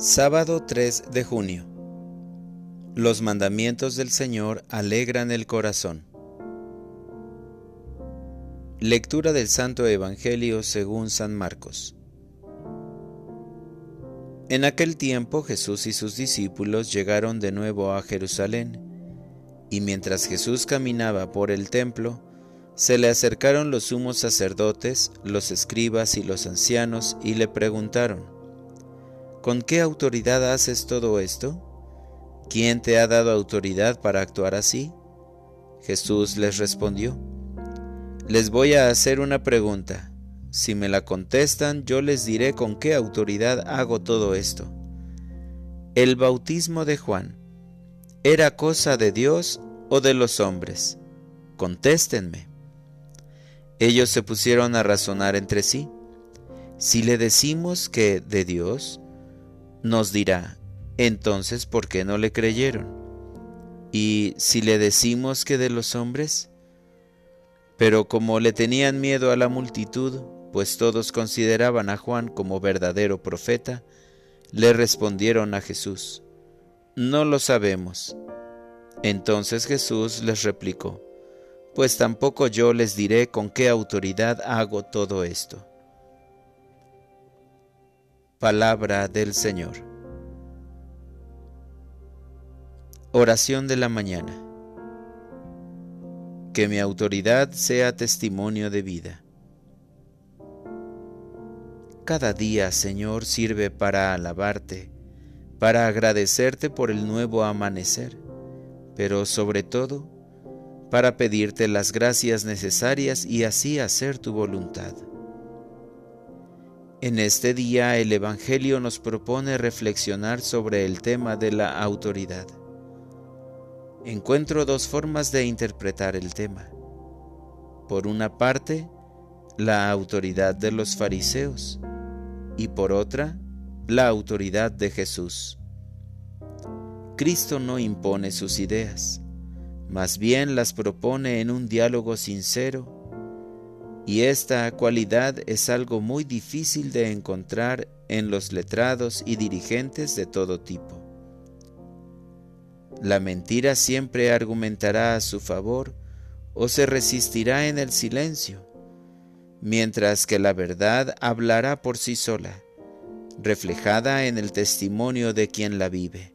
Sábado 3 de junio. Los mandamientos del Señor alegran el corazón. Lectura del Santo Evangelio según San Marcos. En aquel tiempo Jesús y sus discípulos llegaron de nuevo a Jerusalén, y mientras Jesús caminaba por el templo, se le acercaron los sumos sacerdotes, los escribas y los ancianos, y le preguntaron, ¿Con qué autoridad haces todo esto? ¿Quién te ha dado autoridad para actuar así? Jesús les respondió, Les voy a hacer una pregunta. Si me la contestan, yo les diré con qué autoridad hago todo esto. El bautismo de Juan, ¿era cosa de Dios o de los hombres? Contéstenme. Ellos se pusieron a razonar entre sí. Si le decimos que de Dios, nos dirá, entonces, ¿por qué no le creyeron? Y si le decimos que de los hombres, pero como le tenían miedo a la multitud, pues todos consideraban a Juan como verdadero profeta, le respondieron a Jesús, No lo sabemos. Entonces Jesús les replicó, Pues tampoco yo les diré con qué autoridad hago todo esto. Palabra del Señor. Oración de la mañana. Que mi autoridad sea testimonio de vida. Cada día, Señor, sirve para alabarte, para agradecerte por el nuevo amanecer, pero sobre todo, para pedirte las gracias necesarias y así hacer tu voluntad. En este día el Evangelio nos propone reflexionar sobre el tema de la autoridad. Encuentro dos formas de interpretar el tema. Por una parte, la autoridad de los fariseos y por otra, la autoridad de Jesús. Cristo no impone sus ideas, más bien las propone en un diálogo sincero y esta cualidad es algo muy difícil de encontrar en los letrados y dirigentes de todo tipo. La mentira siempre argumentará a su favor o se resistirá en el silencio, mientras que la verdad hablará por sí sola, reflejada en el testimonio de quien la vive.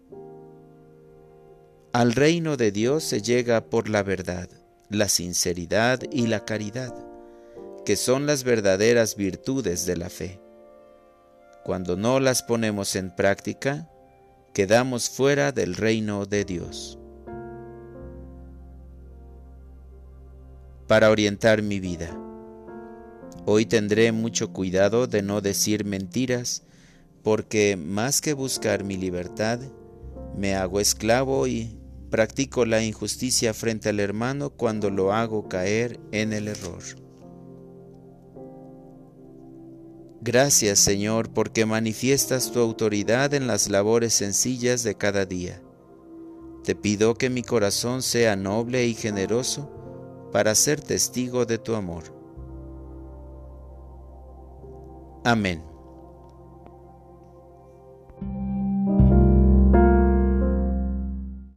Al reino de Dios se llega por la verdad, la sinceridad y la caridad que son las verdaderas virtudes de la fe. Cuando no las ponemos en práctica, quedamos fuera del reino de Dios. Para orientar mi vida. Hoy tendré mucho cuidado de no decir mentiras, porque más que buscar mi libertad, me hago esclavo y practico la injusticia frente al hermano cuando lo hago caer en el error. Gracias Señor porque manifiestas tu autoridad en las labores sencillas de cada día. Te pido que mi corazón sea noble y generoso para ser testigo de tu amor. Amén.